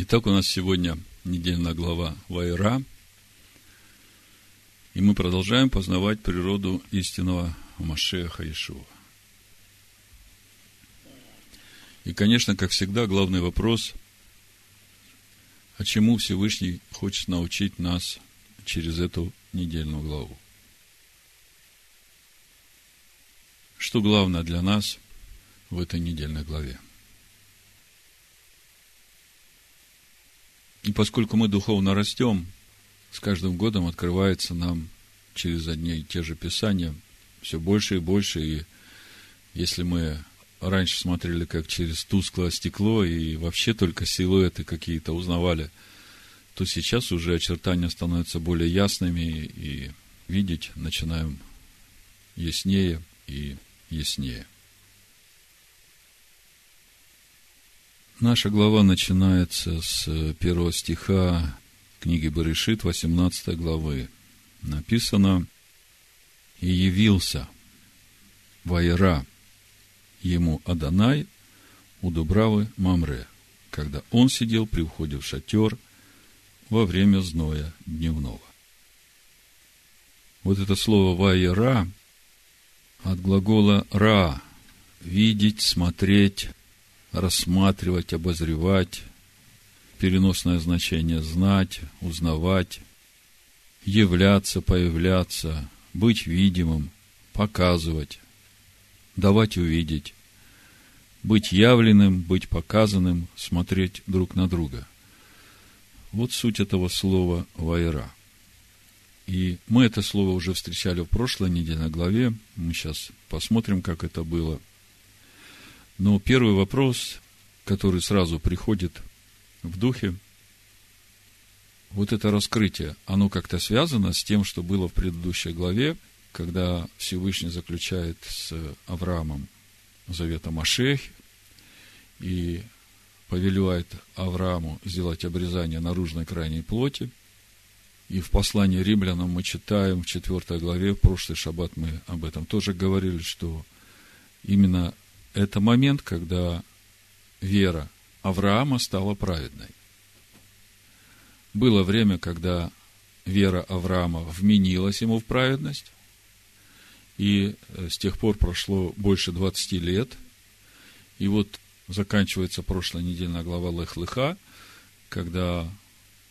Итак, у нас сегодня недельная глава Вайра, и мы продолжаем познавать природу истинного Машеха Ишуа. И, конечно, как всегда, главный вопрос, а чему Всевышний хочет научить нас через эту недельную главу? Что главное для нас в этой недельной главе? И поскольку мы духовно растем, с каждым годом открывается нам через одни и те же писания все больше и больше. И если мы раньше смотрели как через тусклое стекло и вообще только силуэты какие-то узнавали, то сейчас уже очертания становятся более ясными и видеть начинаем яснее и яснее. Наша глава начинается с первого стиха книги Барышит, 18 главы. Написано «И явился Вайра ему Адонай у Дубравы Мамре, когда он сидел при входе в шатер во время зноя дневного». Вот это слово «вайра» от глагола «ра» – видеть, смотреть, рассматривать, обозревать, переносное значение знать, узнавать, являться, появляться, быть видимым, показывать, давать увидеть, быть явленным, быть показанным, смотреть друг на друга. Вот суть этого слова «вайра». И мы это слово уже встречали в прошлой недельной главе. Мы сейчас посмотрим, как это было. Но первый вопрос, который сразу приходит в духе, вот это раскрытие, оно как-то связано с тем, что было в предыдущей главе, когда Всевышний заключает с Авраамом завета Машех и повелевает Аврааму сделать обрезание наружной крайней плоти. И в послании римлянам мы читаем в 4 главе, в прошлый шаббат мы об этом тоже говорили, что именно это момент, когда вера Авраама стала праведной. Было время, когда вера Авраама вменилась ему в праведность, и э, с тех пор прошло больше 20 лет, и вот заканчивается прошлая недельная глава Лех-Лыха, когда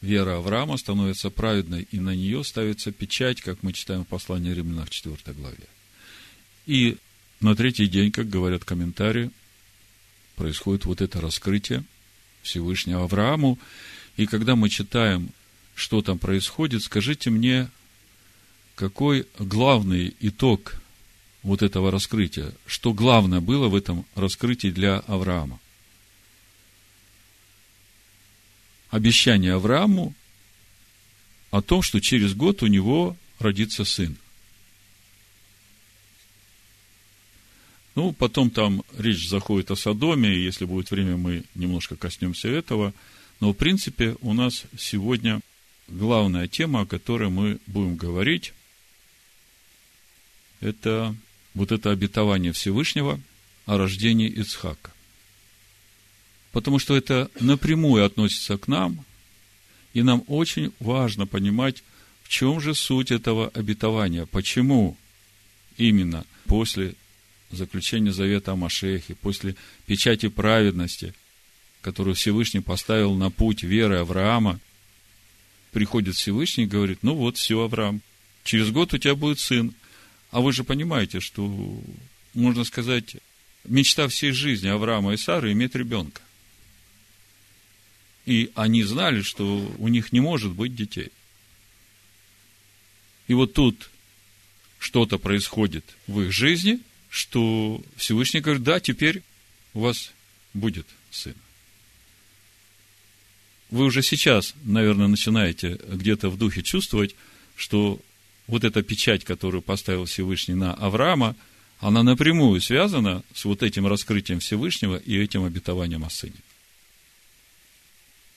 вера Авраама становится праведной, и на нее ставится печать, как мы читаем в послании Римлянам в 4 главе. И на третий день, как говорят комментарии, происходит вот это раскрытие Всевышнего Аврааму. И когда мы читаем, что там происходит, скажите мне, какой главный итог вот этого раскрытия? Что главное было в этом раскрытии для Авраама? Обещание Аврааму о том, что через год у него родится сын – Ну, потом там речь заходит о Содоме, и если будет время, мы немножко коснемся этого. Но, в принципе, у нас сегодня главная тема, о которой мы будем говорить, это вот это обетование Всевышнего о рождении Ицхака. Потому что это напрямую относится к нам, и нам очень важно понимать, в чем же суть этого обетования, почему именно после заключения завета о Машехе, после печати праведности, которую Всевышний поставил на путь веры Авраама, приходит Всевышний и говорит, ну вот, все, Авраам, через год у тебя будет сын. А вы же понимаете, что, можно сказать, мечта всей жизни Авраама и Сары иметь ребенка. И они знали, что у них не может быть детей. И вот тут что-то происходит в их жизни – что Всевышний говорит, да, теперь у вас будет сын. Вы уже сейчас, наверное, начинаете где-то в духе чувствовать, что вот эта печать, которую поставил Всевышний на Авраама, она напрямую связана с вот этим раскрытием Всевышнего и этим обетованием о сыне.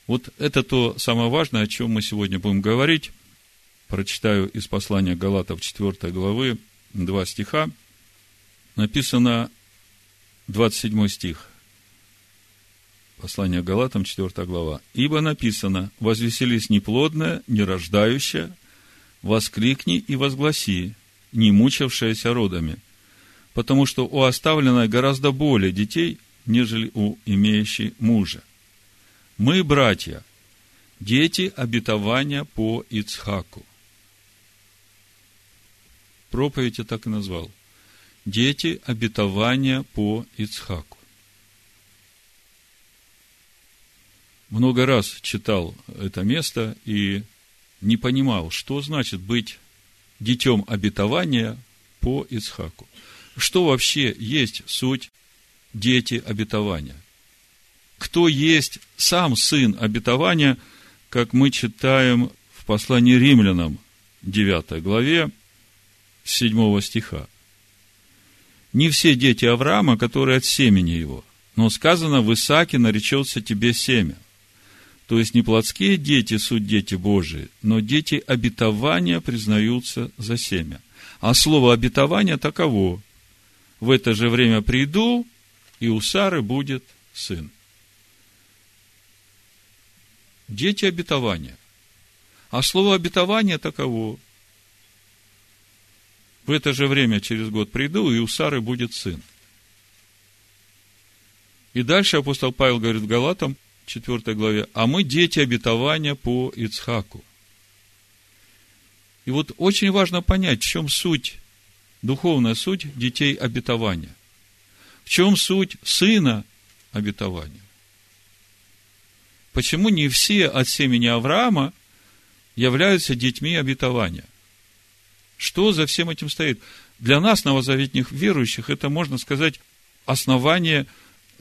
Вот это то самое важное, о чем мы сегодня будем говорить. Прочитаю из послания Галатов 4 главы, два стиха – написано 27 стих. Послание Галатам, 4 глава. «Ибо написано, возвеселись неплодная, нерождающая, воскликни и возгласи, не мучавшаяся родами, потому что у оставленной гораздо более детей, нежели у имеющей мужа. Мы, братья, дети обетования по Ицхаку. Проповедь я так и назвал. Дети обетования по Ицхаку. Много раз читал это место и не понимал, что значит быть детем обетования по Ицхаку. Что вообще есть суть дети обетования? Кто есть сам сын обетования, как мы читаем в послании римлянам, 9 главе, 7 стиха. Не все дети Авраама, которые от семени его, но сказано, в Исааке наречется тебе семя – то есть не плотские дети суть дети Божии, но дети обетования признаются за семя. А слово обетование таково. В это же время приду, и у Сары будет сын. Дети обетования. А слово обетование таково. В это же время через год приду, и у Сары будет сын. И дальше апостол Павел говорит Галатам – 4 главе, а мы дети обетования по Ицхаку. И вот очень важно понять, в чем суть, духовная суть детей обетования. В чем суть сына обетования. Почему не все от семени Авраама являются детьми обетования? Что за всем этим стоит? Для нас, новозаветных верующих, это, можно сказать, основание,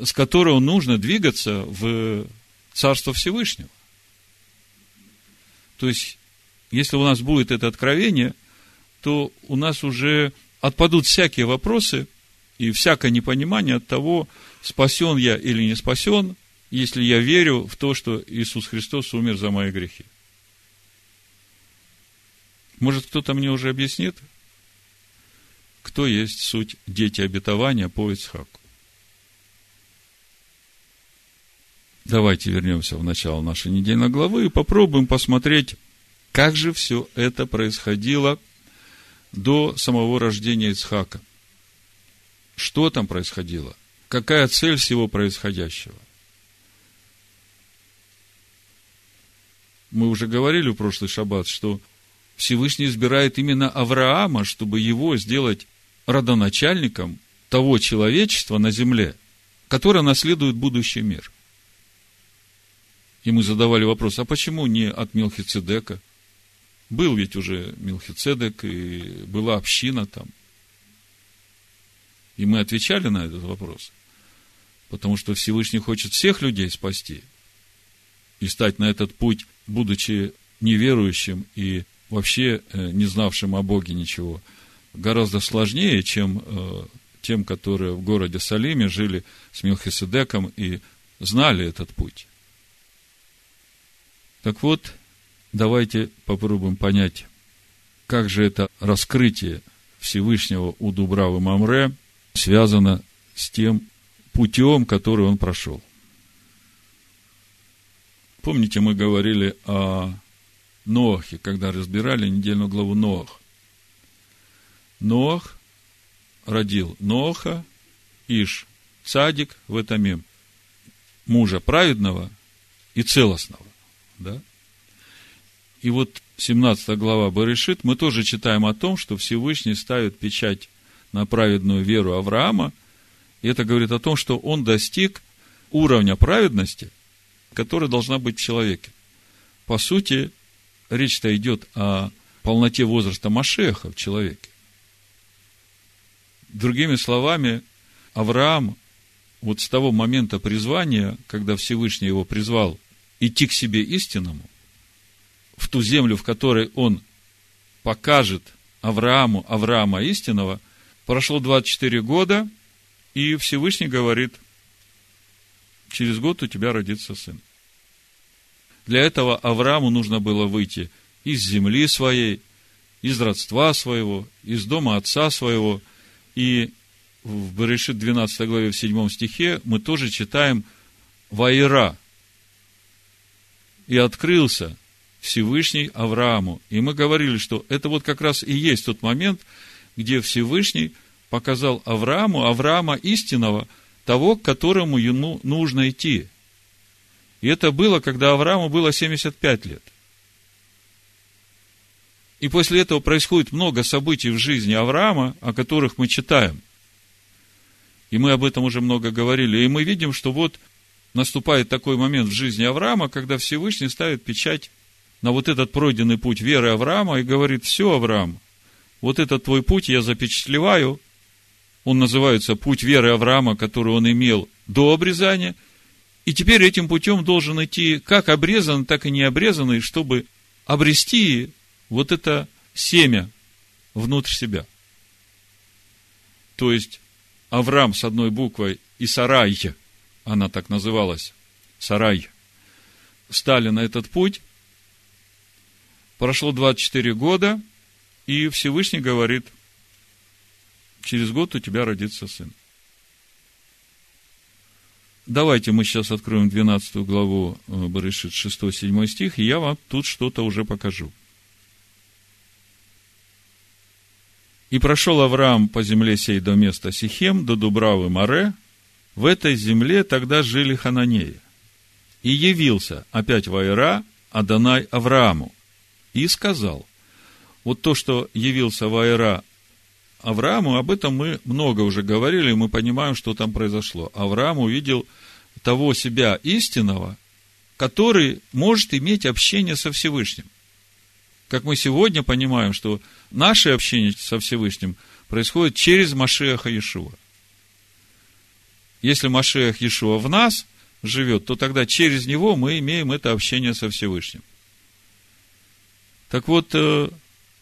с которого нужно двигаться в Царство Всевышнего. То есть, если у нас будет это откровение, то у нас уже отпадут всякие вопросы и всякое непонимание от того, спасен я или не спасен, если я верю в то, что Иисус Христос умер за мои грехи. Может, кто-то мне уже объяснит, кто есть суть дети обетования по Ицхаку? Давайте вернемся в начало нашей недельной главы и попробуем посмотреть, как же все это происходило до самого рождения Ицхака. Что там происходило? Какая цель всего происходящего? Мы уже говорили в прошлый шаббат, что Всевышний избирает именно Авраама, чтобы его сделать родоначальником того человечества на земле, которое наследует будущий мир – и мы задавали вопрос, а почему не от Милхицедека? Был ведь уже Милхицедек, и была община там. И мы отвечали на этот вопрос. Потому что Всевышний хочет всех людей спасти. И стать на этот путь, будучи неверующим и вообще э, не знавшим о Боге ничего, гораздо сложнее, чем э, тем, которые в городе Салиме жили с Милхиседеком и знали этот путь. Так вот, давайте попробуем понять, как же это раскрытие Всевышнего у Дубравы Мамре связано с тем путем, который он прошел. Помните, мы говорили о Ноахе, когда разбирали недельную главу Ноах. Ноах родил Ноаха, Иш, Цадик, в этом мужа праведного и целостного. Да? И вот 17 глава Барышит, мы тоже читаем о том, что Всевышний ставит печать на праведную веру Авраама, и это говорит о том, что он достиг уровня праведности, которая должна быть в человеке. По сути, речь-то идет о полноте возраста Машеха в человеке. Другими словами, Авраам вот с того момента призвания, когда Всевышний его призвал идти к себе истинному, в ту землю, в которой он покажет Аврааму Авраама истинного, прошло 24 года, и Всевышний говорит, через год у тебя родится сын. Для этого Аврааму нужно было выйти из земли своей, из родства своего, из дома отца своего. И в Берешит 12 главе в 7 стихе мы тоже читаем Ваира. И открылся Всевышний Аврааму. И мы говорили, что это вот как раз и есть тот момент, где Всевышний показал Аврааму, Авраама истинного, того, к которому ему нужно идти. И это было, когда Аврааму было 75 лет. И после этого происходит много событий в жизни Авраама, о которых мы читаем. И мы об этом уже много говорили. И мы видим, что вот наступает такой момент в жизни Авраама, когда Всевышний ставит печать на вот этот пройденный путь веры Авраама и говорит, все, Авраам, вот этот твой путь я запечатлеваю. Он называется путь веры Авраама, который он имел до обрезания. И теперь этим путем должен идти как обрезанный, так и необрезанный, чтобы обрести вот это семя внутрь себя. То есть, Авраам с одной буквой и Сарай, она так называлась, Сарай, стали на этот путь. Прошло 24 года, и Всевышний говорит, через год у тебя родится сын. Давайте мы сейчас откроем 12 главу э, Барышит, 6-7 стих, и я вам тут что-то уже покажу. И прошел Авраам по земле сей до места Сихем, до Дубравы Море. В этой земле тогда жили Хананеи. И явился опять Вайра Адонай Аврааму. И сказал, вот то, что явился Вайра Аврааму, об этом мы много уже говорили, мы понимаем, что там произошло. Авраам увидел того себя истинного, который может иметь общение со Всевышним. Как мы сегодня понимаем, что наше общение со Всевышним происходит через Машеха Иешуа. Если Машех Иешуа в нас живет, то тогда через него мы имеем это общение со Всевышним. Так вот, э,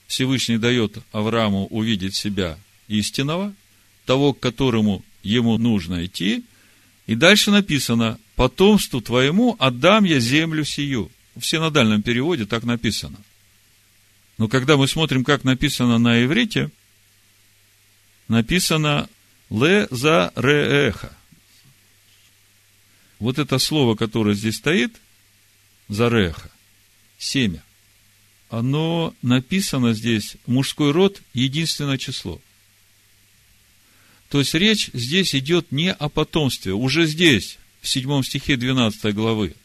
Всевышний дает Аврааму увидеть себя истинного, того, к которому ему нужно идти. И дальше написано, потомству твоему отдам я землю сию. В синодальном переводе так написано. Но когда мы смотрим, как написано на иврите, написано «ле за реэха». Вот это слово, которое здесь стоит, «зареха», семя, оно написано здесь, мужской род, единственное число. То есть речь здесь идет не о потомстве. Уже здесь, в седьмом стихе 12 главы,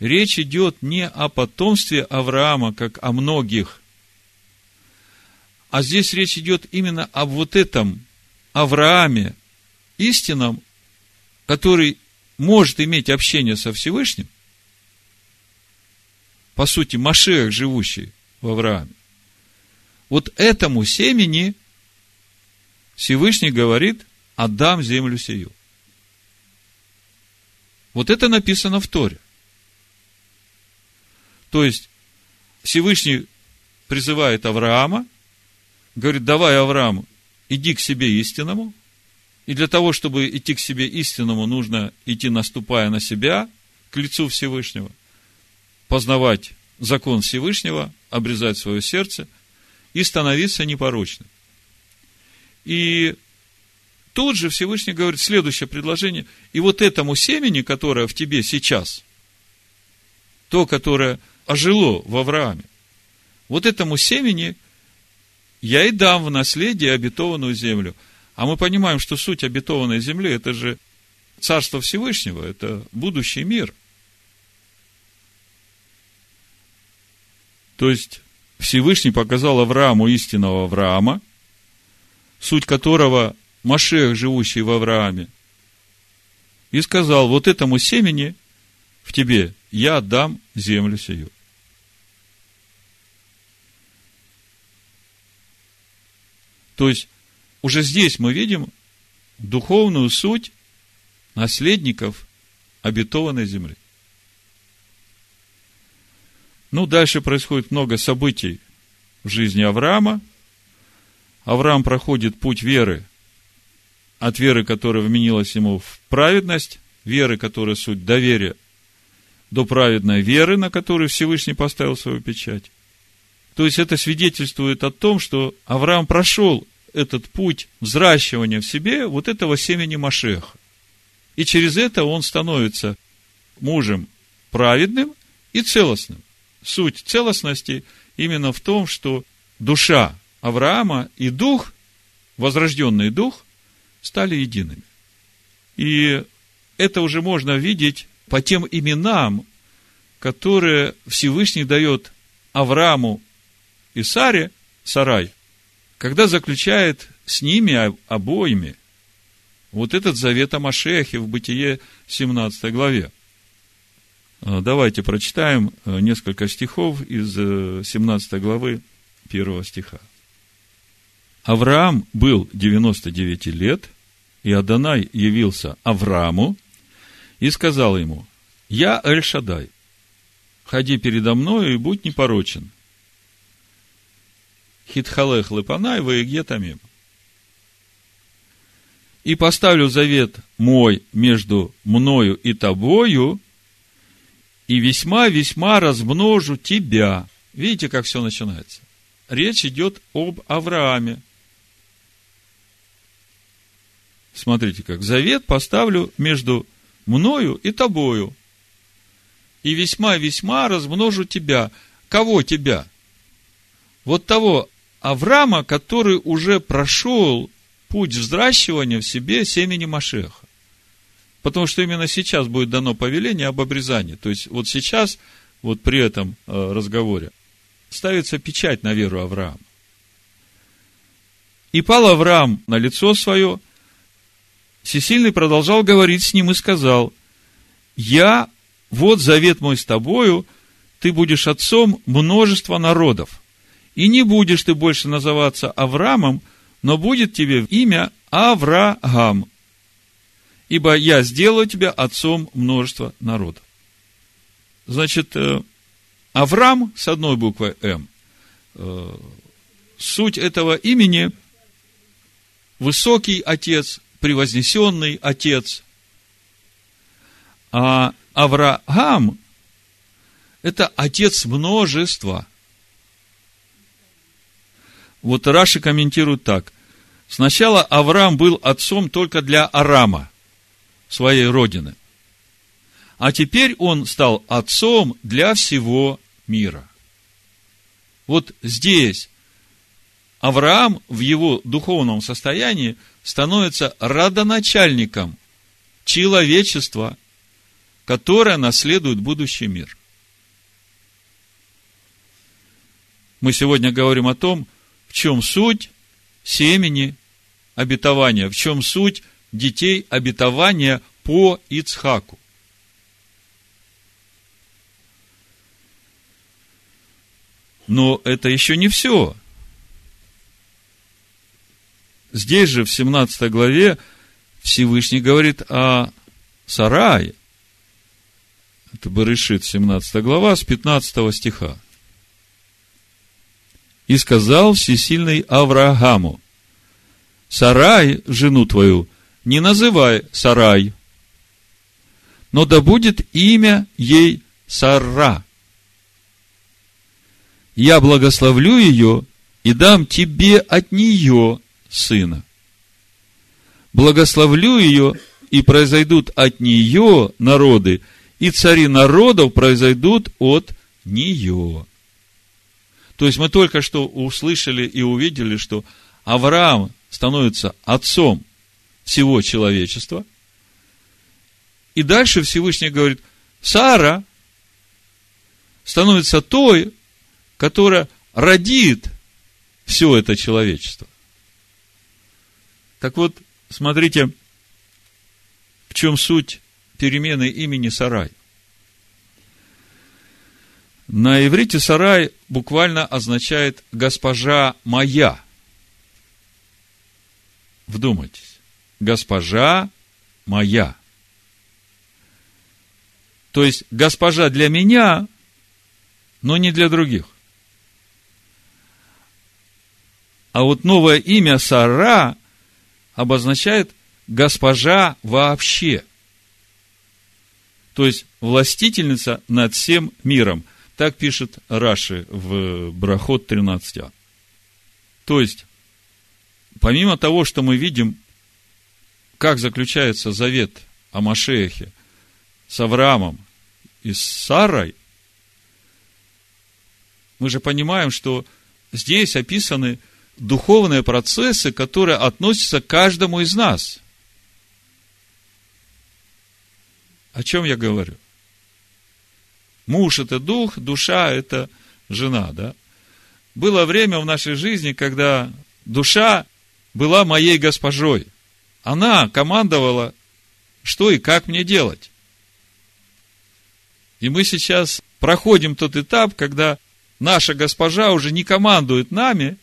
речь идет не о потомстве Авраама, как о многих, а здесь речь идет именно об вот этом Аврааме истинном, который может иметь общение со Всевышним, по сути, Машех, живущий в Аврааме. Вот этому семени Всевышний говорит, отдам землю сию. Вот это написано в Торе. То есть, Всевышний призывает Авраама – говорит, давай, Авраам, иди к себе истинному. И для того, чтобы идти к себе истинному, нужно идти, наступая на себя, к лицу Всевышнего, познавать закон Всевышнего, обрезать свое сердце и становиться непорочным. И тут же Всевышний говорит следующее предложение. И вот этому семени, которое в тебе сейчас, то, которое ожило в Аврааме, вот этому семени – я и дам в наследие обетованную землю. А мы понимаем, что суть обетованной земли – это же Царство Всевышнего, это будущий мир. То есть, Всевышний показал Аврааму истинного Авраама, суть которого Машех, живущий в Аврааме, и сказал, вот этому семени в тебе я отдам землю сию. То есть, уже здесь мы видим духовную суть наследников обетованной земли. Ну, дальше происходит много событий в жизни Авраама. Авраам проходит путь веры, от веры, которая вменилась ему в праведность, веры, которая суть доверия, до праведной веры, на которую Всевышний поставил свою печать. То есть это свидетельствует о том, что Авраам прошел этот путь взращивания в себе вот этого семени Машеха. И через это он становится мужем праведным и целостным. Суть целостности именно в том, что душа Авраама и дух, возрожденный дух, стали едиными. И это уже можно видеть по тем именам, которые Всевышний дает Аврааму и Саре, Сарай, когда заключает с ними обоими вот этот завет о Машехе в Бытие 17 главе. А, давайте прочитаем э, несколько стихов из 17 э, главы 1 стиха. Авраам был 99 лет, и Адонай явился Аврааму и сказал ему, «Я Эль-Шадай, ходи передо мною и будь непорочен». Хитхалех лепанай ваегетамим и поставлю завет мой между мною и тобою, и весьма-весьма размножу тебя. Видите, как все начинается? Речь идет об Аврааме. Смотрите, как завет поставлю между мною и тобою. И весьма-весьма размножу тебя. Кого тебя? Вот того Авраама, который уже прошел путь взращивания в себе семени Машеха. Потому что именно сейчас будет дано повеление об обрезании. То есть, вот сейчас, вот при этом э, разговоре, ставится печать на веру Авраама. И пал Авраам на лицо свое, Всесильный продолжал говорить с ним и сказал, «Я, вот завет мой с тобою, ты будешь отцом множества народов, и не будешь ты больше называться Авраамом, но будет тебе имя Авраам, ибо я сделаю тебя отцом множества народов. Значит, э, Авраам с одной буквой М. Э, суть этого имени – высокий отец, превознесенный отец. А Авраам – это отец множества. Вот Раши комментирует так. Сначала Авраам был отцом только для Арама, своей родины. А теперь он стал отцом для всего мира. Вот здесь Авраам в его духовном состоянии становится родоначальником человечества, которое наследует будущий мир. Мы сегодня говорим о том, в чем суть семени обетования, в чем суть детей обетования по Ицхаку. Но это еще не все. Здесь же, в 17 главе, Всевышний говорит о сарае. Это Барышит, 17 глава, с 15 стиха. И сказал всесильный Аврааму, Сарай, жену твою, не называй Сарай, но да будет имя ей Сара. Я благословлю ее и дам тебе от нее сына. Благословлю ее, и произойдут от нее народы, и цари народов произойдут от нее. То есть мы только что услышали и увидели, что Авраам становится отцом всего человечества. И дальше Всевышний говорит, Сара становится той, которая родит все это человечество. Так вот, смотрите, в чем суть перемены имени Сарай. На иврите сарай буквально означает госпожа моя. Вдумайтесь. Госпожа моя. То есть госпожа для меня, но не для других. А вот новое имя Сара обозначает госпожа вообще. То есть властительница над всем миром – так пишет Раши в Брахот 13а. То есть, помимо того, что мы видим, как заключается завет о Машехе с Авраамом и с Сарой, мы же понимаем, что здесь описаны духовные процессы, которые относятся к каждому из нас. О чем я говорю? Муж – это дух, душа – это жена, да? Было время в нашей жизни, когда душа была моей госпожой. Она командовала, что и как мне делать. И мы сейчас проходим тот этап, когда наша госпожа уже не командует нами,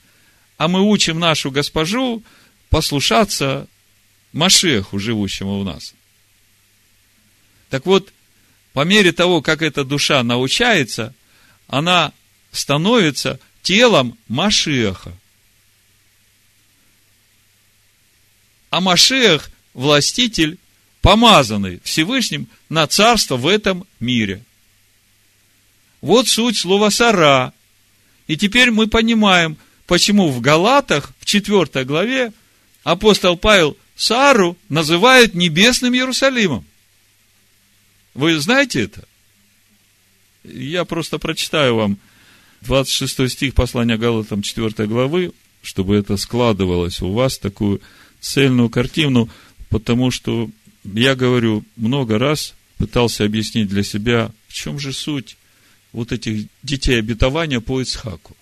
а мы учим нашу госпожу послушаться Машеху, живущему в нас. Так вот, по мере того, как эта душа научается, она становится телом Машеха. А Машех – властитель, помазанный Всевышним на царство в этом мире. Вот суть слова «сара». И теперь мы понимаем, почему в Галатах, в 4 главе, апостол Павел Сару называет небесным Иерусалимом. Вы знаете это? Я просто прочитаю вам 26 стих послания Галатам 4 главы, чтобы это складывалось у вас, такую цельную картину, потому что я говорю, много раз пытался объяснить для себя, в чем же суть вот этих детей обетования по Ицхаку.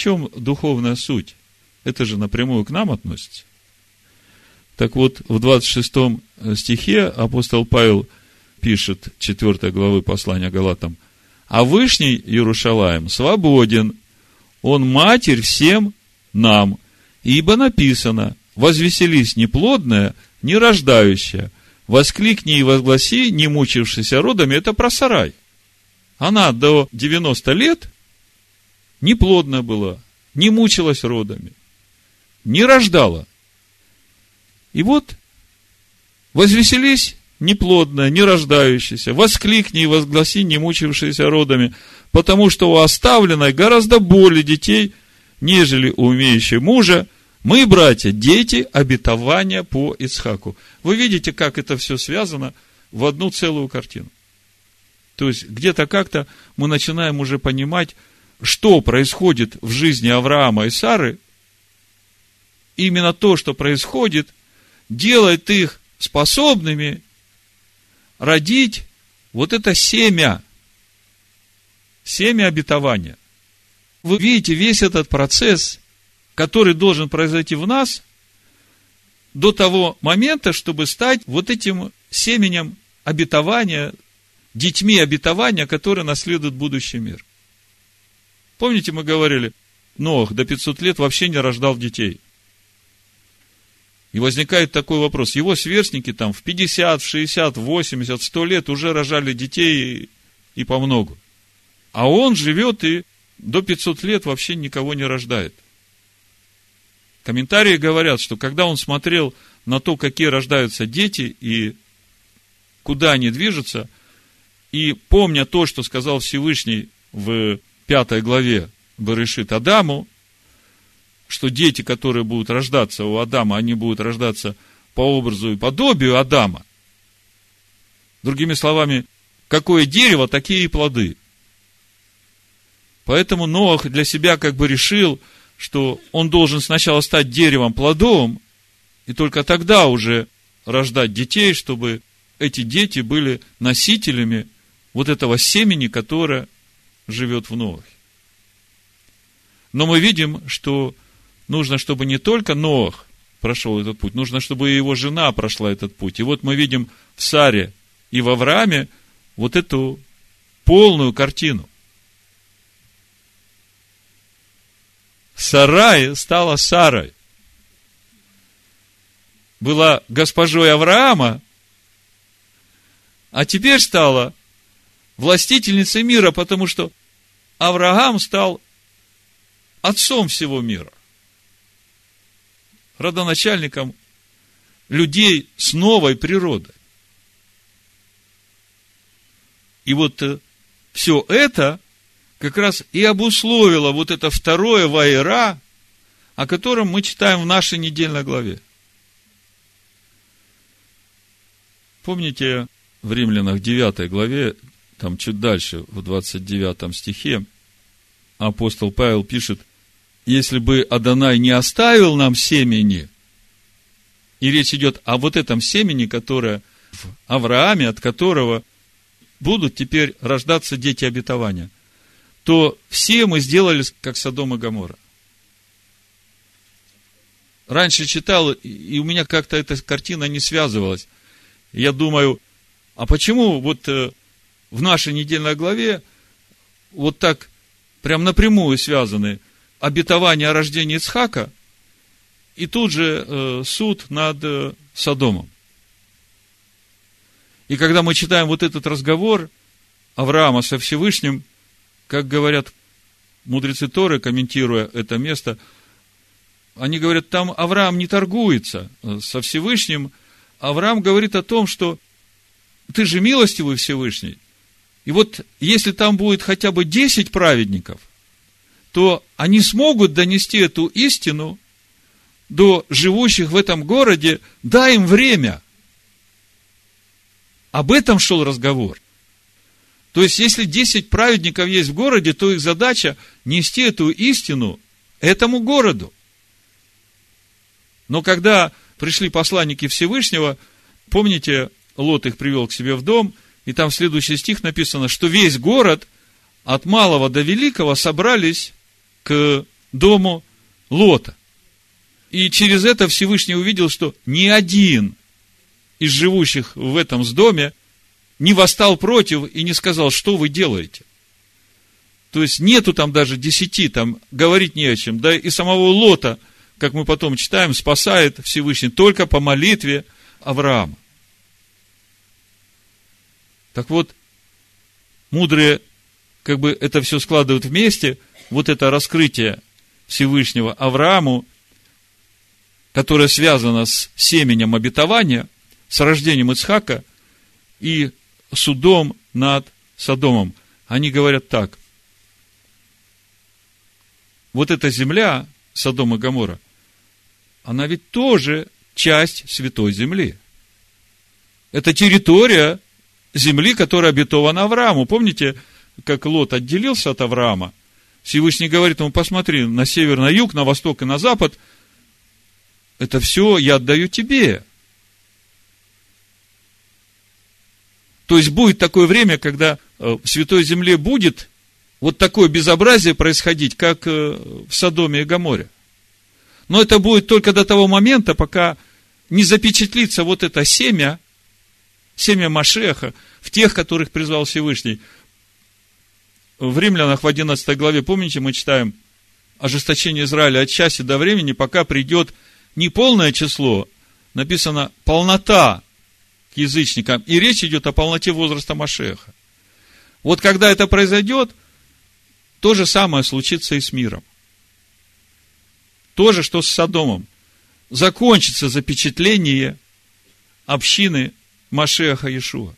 Чем духовная суть? Это же напрямую к нам относится. Так вот, в 26 стихе апостол Павел пишет, 4 главы послания Галатам, «А Вышний Иерушалаем свободен, он матерь всем нам, ибо написано, возвеселись неплодная, не рождающая, воскликни и возгласи, не мучившийся родами, это про сарай. Она до 90 лет неплодна была, не мучилась родами, не рождала. И вот, возвеселись неплодная, не рождающаяся, воскликни и возгласи, не мучившиеся родами, потому что у оставленной гораздо более детей, нежели у умеющей мужа, мы, братья, дети обетования по Ицхаку. Вы видите, как это все связано в одну целую картину. То есть, где-то как-то мы начинаем уже понимать, что происходит в жизни Авраама и Сары. Именно то, что происходит, делает их способными родить вот это семя, семя обетования. Вы видите весь этот процесс, который должен произойти в нас до того момента, чтобы стать вот этим семенем обетования, детьми обетования, которые наследуют будущий мир. Помните, мы говорили, Ноах до 500 лет вообще не рождал детей. И возникает такой вопрос. Его сверстники там в 50, в 60, в 80, в 100 лет уже рожали детей и по многу. А он живет и до 500 лет вообще никого не рождает. Комментарии говорят, что когда он смотрел на то, какие рождаются дети и куда они движутся, и помня то, что сказал Всевышний в пятой главе Барышит Адаму, что дети, которые будут рождаться у Адама, они будут рождаться по образу и подобию Адама. Другими словами, какое дерево, такие и плоды. Поэтому Ноах для себя как бы решил, что он должен сначала стать деревом плодовым, и только тогда уже рождать детей, чтобы эти дети были носителями вот этого семени, которое живет в Ноахе. Но мы видим, что нужно, чтобы не только Ноах прошел этот путь, нужно, чтобы и его жена прошла этот путь. И вот мы видим в Саре и в Аврааме вот эту полную картину. Сарай стала Сарой. Была госпожой Авраама, а теперь стала властительницей мира, потому что Авраам стал отцом всего мира, родоначальником людей с новой природой. И вот э, все это как раз и обусловила вот это второе вайра, о котором мы читаем в нашей недельной главе. Помните, в Римлянах 9 главе, там чуть дальше, в 29 стихе, апостол Павел пишет, если бы Адонай не оставил нам семени, и речь идет о вот этом семени, которое в Аврааме, от которого будут теперь рождаться дети обетования, то все мы сделали, как Содом и Гамора. Раньше читал, и у меня как-то эта картина не связывалась. Я думаю, а почему вот э, в нашей недельной главе вот так прям напрямую связаны обетование о рождении Ицхака и тут же э, суд над э, Содомом. И когда мы читаем вот этот разговор Авраама со Всевышним, как говорят мудрецы Торы, комментируя это место, они говорят, там Авраам не торгуется э, со Всевышним. Авраам говорит о том, что ты же милостивый Всевышний. И вот если там будет хотя бы 10 праведников, то они смогут донести эту истину до живущих в этом городе, дай им время – об этом шел разговор. То есть, если 10 праведников есть в городе, то их задача нести эту истину этому городу. Но когда пришли посланники Всевышнего, помните, Лот их привел к себе в дом, и там следующий стих написано, что весь город от малого до великого собрались к дому Лота. И через это Всевышний увидел, что ни один из живущих в этом доме не восстал против и не сказал, что вы делаете. То есть нету там даже десяти, там говорить не о чем. Да и самого Лота, как мы потом читаем, спасает Всевышний только по молитве Авраама. Так вот, мудрые как бы это все складывают вместе, вот это раскрытие Всевышнего Аврааму, которое связано с семенем обетования – с рождением Ицхака и судом над Содомом. Они говорят так. Вот эта земля, Содом и Гамора, она ведь тоже часть Святой Земли. Это территория земли, которая обетована Аврааму. Помните, как Лот отделился от Авраама? Всевышний говорит ему, посмотри, на север, на юг, на восток и на запад. Это все я отдаю тебе. То есть будет такое время, когда э, в Святой Земле будет вот такое безобразие происходить, как э, в Содоме и Гаморе. Но это будет только до того момента, пока не запечатлится вот это семя, семя Машеха, в тех, которых призвал Всевышний. В Римлянах в 11 главе, помните, мы читаем ожесточение Израиля от часи до времени, пока придет не полное число, написано полнота к язычникам. И речь идет о полноте возраста Машеха. Вот когда это произойдет, то же самое случится и с миром. То же, что с Содомом. Закончится запечатление общины Машеха Иешуа.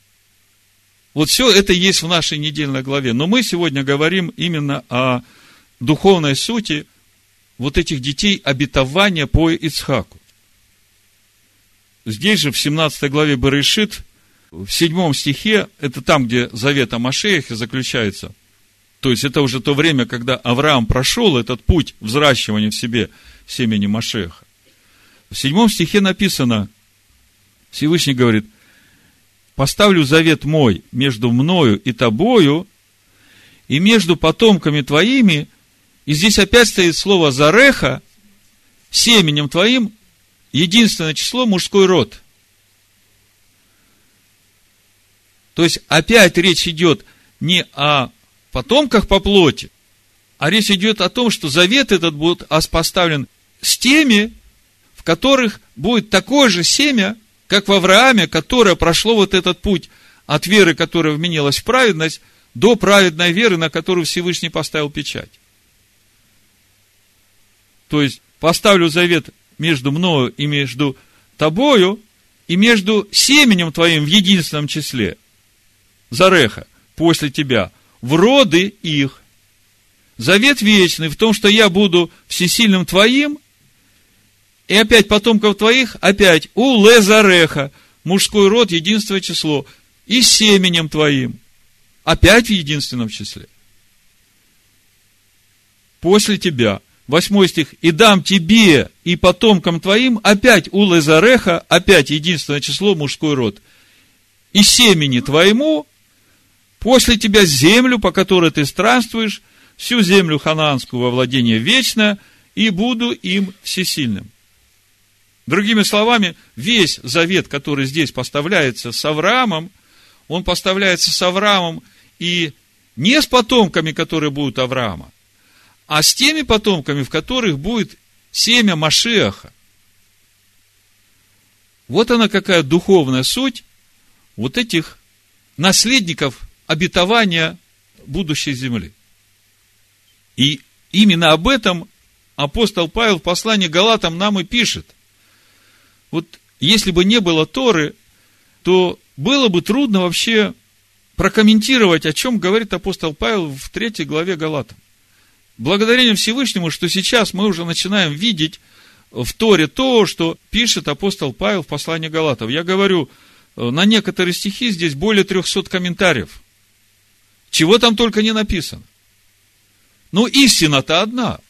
Вот все это есть в нашей недельной главе. Но мы сегодня говорим именно о духовной сути вот этих детей обетования по Ицхаку. Здесь же, в 17 главе Барышит, в 7 стихе, это там, где завет о Машеях заключается. То есть, это уже то время, когда Авраам прошел этот путь взращивания в себе семени Машеха. В 7 стихе написано, Всевышний говорит, поставлю завет мой между мною и тобою, и между потомками твоими, и здесь опять стоит слово «зареха», семенем твоим единственное число мужской род. То есть, опять речь идет не о потомках по плоти, а речь идет о том, что завет этот будет поставлен с теми, в которых будет такое же семя, как в Аврааме, которое прошло вот этот путь от веры, которая вменилась в праведность, до праведной веры, на которую Всевышний поставил печать. То есть, поставлю завет между мною и между тобою, и между семенем твоим в единственном числе, Зареха, после тебя, в роды их. Завет вечный в том, что я буду всесильным твоим, и опять потомков твоих, опять у Лезареха, мужской род, единственное число. и семенем твоим. Опять в единственном числе. После тебя. Восьмой стих. И дам тебе и потомкам твоим опять у Лазареха, опять единственное число, мужской род. И семени твоему после тебя землю, по которой ты странствуешь, всю землю ханаанскую во владение вечное, и буду им всесильным. Другими словами, весь завет, который здесь поставляется с Авраамом, он поставляется с Авраамом и не с потомками, которые будут Авраама, а с теми потомками, в которых будет семя Машеха. Вот она какая духовная суть вот этих наследников обетования будущей земли. И именно об этом апостол Павел в послании Галатам нам и пишет. Вот если бы не было Торы, то было бы трудно вообще прокомментировать, о чем говорит апостол Павел в третьей главе Галатам. Благодарение Всевышнему, что сейчас мы уже начинаем видеть в Торе то, что пишет апостол Павел в послании Галатов. Я говорю, э, на некоторые стихи здесь более 300 комментариев. Чего там только не написано. Но истина-то одна.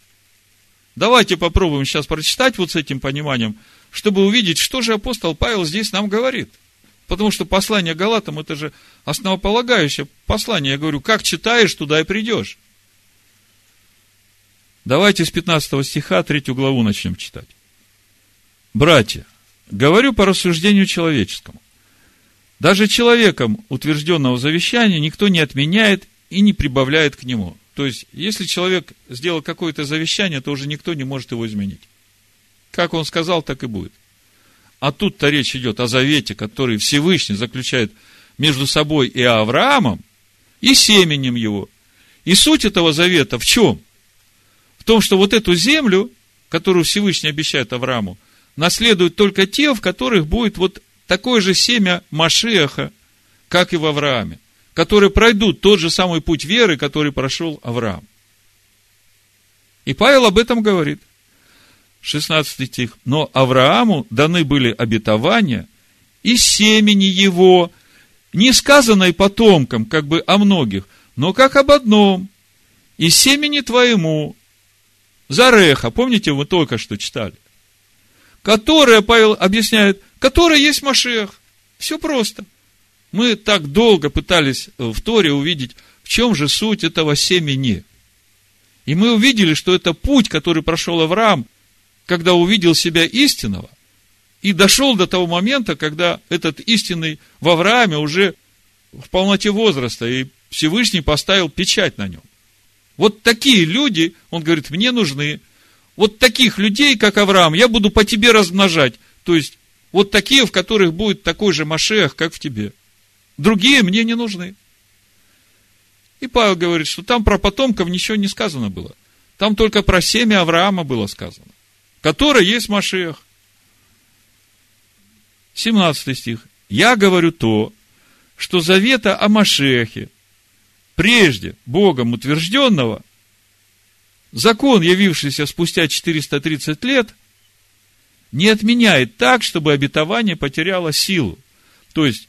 Давайте попробуем сейчас прочитать вот с этим пониманием, чтобы увидеть, что же апостол Павел здесь нам говорит. Потому что послание Галатам это же основополагающее послание. Я говорю, как читаешь, туда и придешь. Давайте с 15 стиха третью главу начнем читать. Братья, говорю по рассуждению человеческому. Даже человеком утвержденного завещания никто не отменяет и не прибавляет к нему. То есть, если человек сделал какое-то завещание, то уже никто не может его изменить. Как он сказал, так и будет. А тут-то речь идет о завете, который Всевышний заключает между собой и Авраамом, и семенем его. И суть этого завета в чем? В том, что вот эту землю, которую Всевышний обещает Аврааму, наследуют только те, в которых будет вот такое же семя Машеха, как и в Аврааме которые пройдут тот же самый путь веры, который прошел Авраам. И Павел об этом говорит. 16 стих. Но Аврааму даны были обетования и семени его, не сказанной потомкам, как бы о многих, но как об одном, и семени твоему, Зареха, помните, вы только что читали, которая, Павел объясняет, которая есть Машех. Все просто. Мы так долго пытались в Торе увидеть, в чем же суть этого семени. И мы увидели, что это путь, который прошел Авраам, когда увидел себя истинного, и дошел до того момента, когда этот истинный в Аврааме уже в полноте возраста, и Всевышний поставил печать на нем. Вот такие люди, он говорит, мне нужны. Вот таких людей, как Авраам, я буду по тебе размножать. То есть, вот такие, в которых будет такой же Машех, как в тебе. Другие мне не нужны. И Павел говорит, что там про потомков ничего не сказано было. Там только про семя Авраама было сказано, которое есть Машех. 17 стих. Я говорю то, что завета о Машехе, прежде Богом утвержденного, закон, явившийся спустя 430 лет, не отменяет так, чтобы обетование потеряло силу. То есть,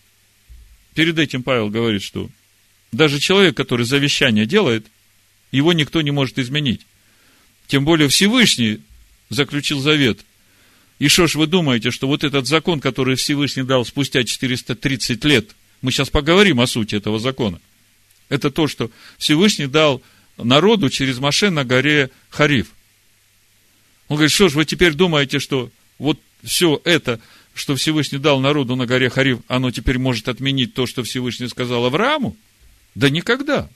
перед этим Павел говорит, что даже человек, который завещание делает, его никто не может изменить. Тем более Всевышний заключил завет. И что ж вы думаете, что вот этот закон, который Всевышний дал спустя 430 лет, мы сейчас поговорим о сути этого закона, это то, что Всевышний дал народу через Маше на горе Хариф. Он говорит, что ж вы теперь думаете, что вот все это что Всевышний дал народу на горе Харив, оно теперь может отменить то, что Всевышний сказал Аврааму? Да никогда.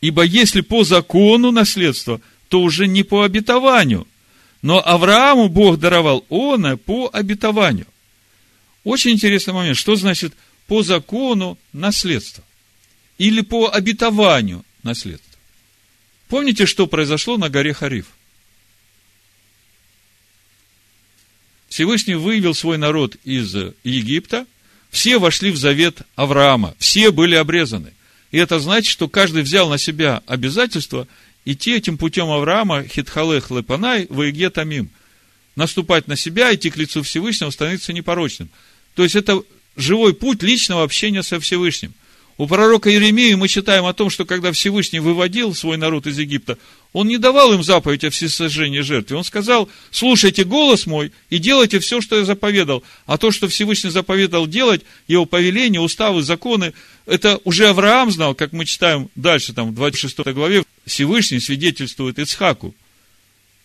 Ибо если по закону наследство, то уже не по обетованию. Но Аврааму Бог даровал оно по обетованию. Очень интересный момент. Что значит по закону наследство? Или по обетованию наследство? Помните, что произошло на горе Хариф? Всевышний вывел свой народ из Египта, все вошли в завет Авраама, все были обрезаны. И это значит, что каждый взял на себя обязательство идти этим путем Авраама, Хитхалех Лепанай, Ваеге Тамим. Наступать на себя, идти к лицу Всевышнего, становиться непорочным. То есть это живой путь личного общения со Всевышним. У пророка Еремии мы читаем о том, что когда Всевышний выводил свой народ из Египта, он не давал им заповедь о всесожжении жертвы. Он сказал, слушайте голос мой и делайте все, что я заповедал. А то, что Всевышний заповедал делать, его повеления, уставы, законы, это уже Авраам знал, как мы читаем дальше, там, в 26 главе, Всевышний свидетельствует Ицхаку,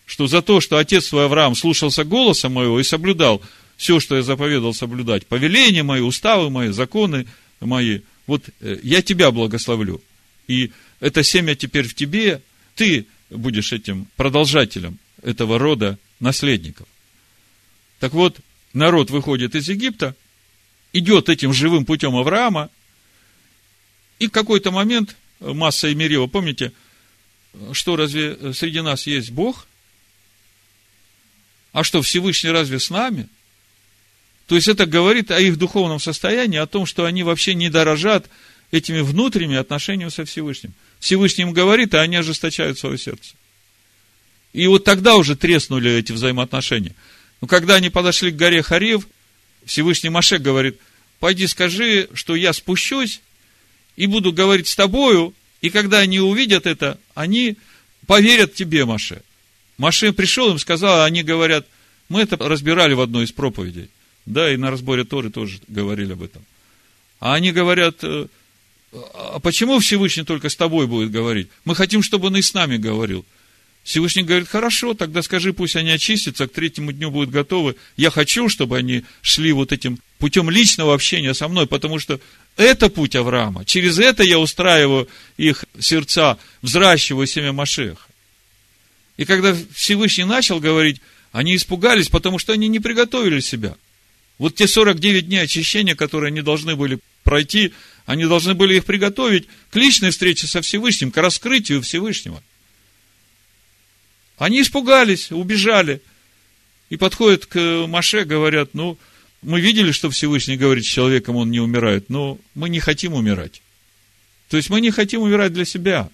что за то, что отец твой Авраам слушался голоса моего и соблюдал все, что я заповедал соблюдать, повеления мои, уставы мои, законы мои – вот э, я тебя благословлю, и это семя теперь в тебе, ты будешь этим продолжателем этого рода наследников. Так вот, народ выходит из Египта, идет этим живым путем Авраама, и какой-то момент Масса и Мерева, помните, что разве среди нас есть Бог? А что, Всевышний разве с нами? То есть это говорит о их духовном состоянии, о том, что они вообще не дорожат этими внутренними отношениями со Всевышним. Всевышний им говорит, а они ожесточают свое сердце. И вот тогда уже треснули эти взаимоотношения. Но когда они подошли к горе Харев, Всевышний Маше говорит, пойди скажи, что я спущусь и буду говорить с тобою, и когда они увидят это, они поверят тебе, Маше. Маше пришел им сказал, они говорят, мы это разбирали в одной из проповедей. Да, и на разборе Торы тоже говорили об этом. А они говорят, э, а почему Всевышний только с тобой будет говорить? Мы хотим, чтобы он и с нами говорил. Всевышний говорит, хорошо, тогда скажи, пусть они очистятся, к третьему дню будут готовы. Я хочу, чтобы они шли вот этим путем личного общения со мной, потому что это путь Авраама. Через это я устраиваю их сердца, взращиваю семя Машеха. И когда Всевышний начал говорить, они испугались, потому что они не приготовили себя. Вот те 49 дней очищения, которые они должны были пройти, они должны были их приготовить к личной встрече со Всевышним, к раскрытию Всевышнего. Они испугались, убежали. И подходят к Маше, говорят, ну, мы видели, что Всевышний говорит с человеком, он не умирает, но мы не хотим умирать. То есть мы не хотим умирать для себя.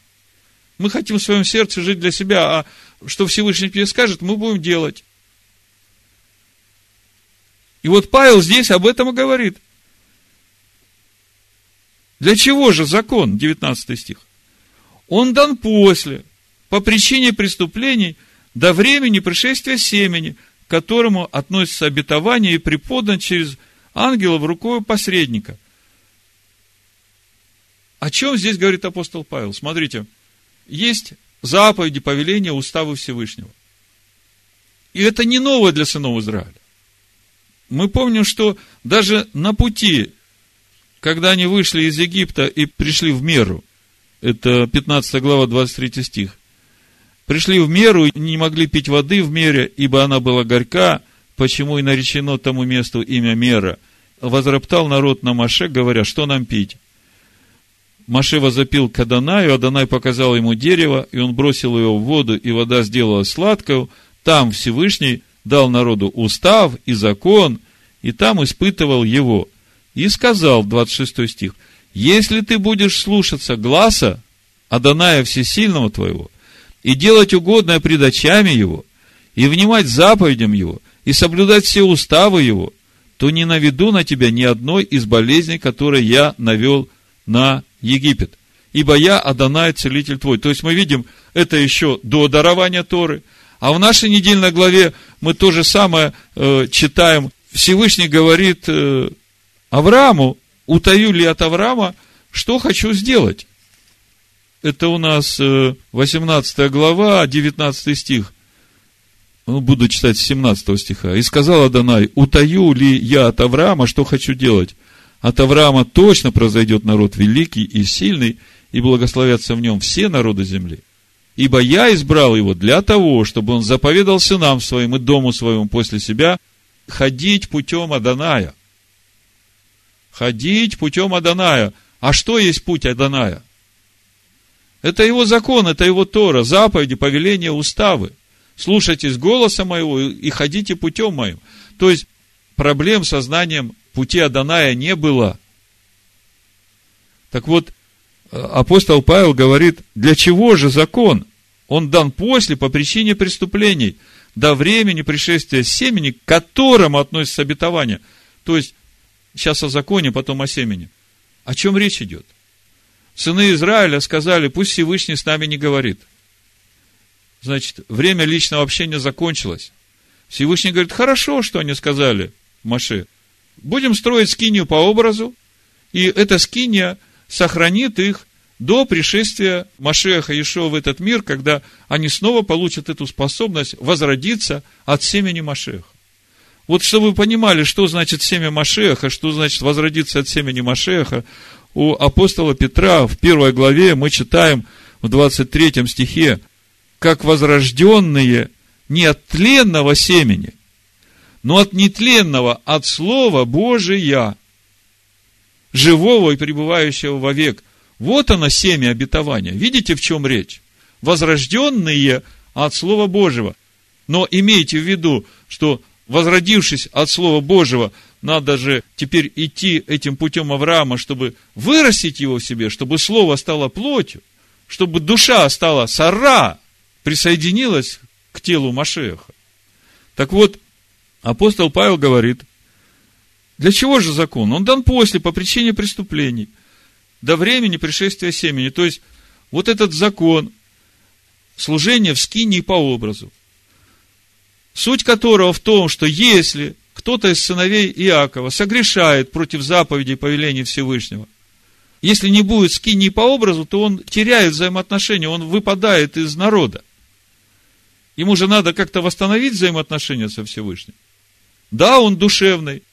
Мы хотим в своем сердце жить для себя, а что Всевышний тебе скажет, мы будем делать. И вот Павел здесь об этом и говорит. Для чего же закон, 19 стих? Он дан после, по причине преступлений, до времени пришествия семени, к которому относится обетование и преподан через ангелов рукою посредника. О чем здесь говорит апостол Павел? Смотрите, есть заповеди, повеления, уставы Всевышнего. И это не новое для сынов Израиля мы помним, что даже на пути, когда они вышли из Египта и пришли в меру, это 15 глава, 23 стих, пришли в меру не могли пить воды в мере, ибо она была горька, почему и наречено тому месту имя мера. Возроптал народ на Маше, говоря, что нам пить? Маше возопил к Адонаю, Адонай показал ему дерево, и он бросил его в воду, и вода сделалась сладкою. Там Всевышний дал народу устав и закон, и там испытывал его. И сказал, 26 стих, если ты будешь слушаться гласа Адоная Всесильного твоего, и делать угодное пред очами его, и внимать заповедям его, и соблюдать все уставы его, то не наведу на тебя ни одной из болезней, которые я навел на Египет. Ибо я Адонай, целитель твой. То есть мы видим, это еще до дарования Торы – а в нашей недельной главе мы то же самое э, читаем. Всевышний говорит э, Аврааму, утаю ли от Авраама, что хочу сделать. Это у нас э, 18 глава, 19 стих. Ну, буду читать с 17 стиха. «И сказал Адонай, утаю ли я от Авраама, что хочу делать? От Авраама точно произойдет народ великий и сильный, и благословятся в нем все народы земли. Ибо я избрал его для того, чтобы он заповедал сынам своим и дому своему после себя ходить путем Аданая. Ходить путем Аданая. А что есть путь Аданая? Это его закон, это его Тора, заповеди, повеления, уставы. Слушайтесь голоса моего и ходите путем моим. То есть, проблем со знанием пути Аданая не было. Так вот, апостол Павел говорит, для чего же закон? Он дан после, по причине преступлений, до времени пришествия семени, к которому относится обетование. То есть, сейчас о законе, потом о семени. О чем речь идет? Сыны Израиля сказали, пусть Всевышний с нами не говорит. Значит, время личного общения закончилось. Всевышний говорит, хорошо, что они сказали, Маше. Будем строить скинию по образу, и эта скиния сохранит их до пришествия Машеха Ишуа в этот мир, когда они снова получат эту способность возродиться от семени Машеха. Вот чтобы вы понимали, что значит семя Машеха, что значит возродиться от семени Машеха, у апостола Петра в первой главе мы читаем в 23 стихе, как возрожденные не от тленного семени, но от нетленного, от Слова Божия, живого и пребывающего вовек – вот оно семя обетования. Видите, в чем речь? Возрожденные от Слова Божьего. Но имейте в виду, что возродившись от Слова Божьего, надо же теперь идти этим путем Авраама, чтобы вырастить его в себе, чтобы Слово стало плотью, чтобы душа стала сара, присоединилась к телу Машеха. Так вот, апостол Павел говорит, для чего же закон? Он дан после, по причине преступлений – до времени пришествия семени. То есть, вот этот закон служения в скинии по образу, суть которого в том, что если кто-то из сыновей Иакова согрешает против заповедей и повелений Всевышнего, если не будет скинии по образу, то он теряет взаимоотношения, он выпадает из народа. Ему же надо как-то восстановить взаимоотношения со Всевышним. Да, он душевный,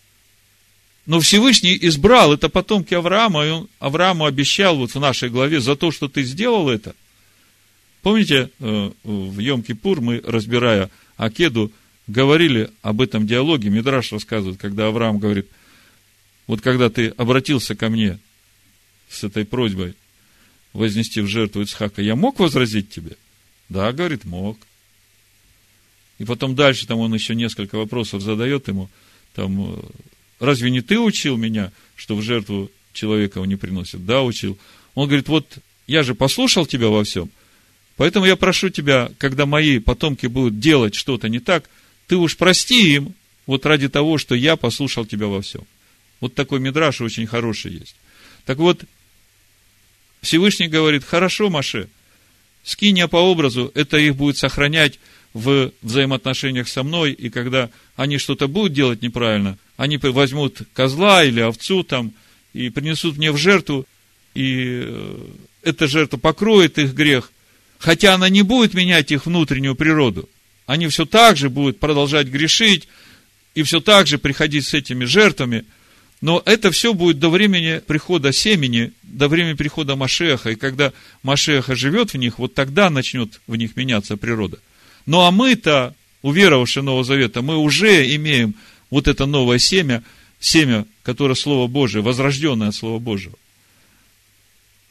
но Всевышний избрал, это потомки Авраама, и он Аврааму обещал вот в нашей главе за то, что ты сделал это. Помните, э, в Йом-Кипур мы, разбирая Акеду, говорили об этом диалоге, Мидраш рассказывает, когда Авраам говорит, вот когда ты обратился ко мне с этой просьбой вознести в жертву Ицхака, я мог возразить тебе? Да, говорит, мог. И потом дальше там он еще несколько вопросов задает ему, там, э, Разве не ты учил меня, что в жертву человека не приносят? Да, учил. Он говорит, вот я же послушал тебя во всем, поэтому я прошу тебя, когда мои потомки будут делать что-то не так, ты уж прости им, вот ради того, что я послушал тебя во всем. Вот такой мидраж очень хороший есть. Так вот, Всевышний говорит, хорошо, Маше, скинь по образу, это их будет сохранять в взаимоотношениях со мной, и когда они что-то будут делать неправильно, они возьмут козла или овцу там и принесут мне в жертву, и э, эта жертва покроет их грех, хотя она не будет менять их внутреннюю природу. Они все так же будут продолжать грешить, и все так же приходить с этими жертвами, но это все будет до времени прихода семени, до времени прихода Машеха, и когда Машеха живет в них, вот тогда начнет в них меняться природа. Ну а мы-то, уверовавшие Нового Завета, мы уже имеем вот это новое семя, семя, которое Слово Божие, возрожденное от Слова Божьего.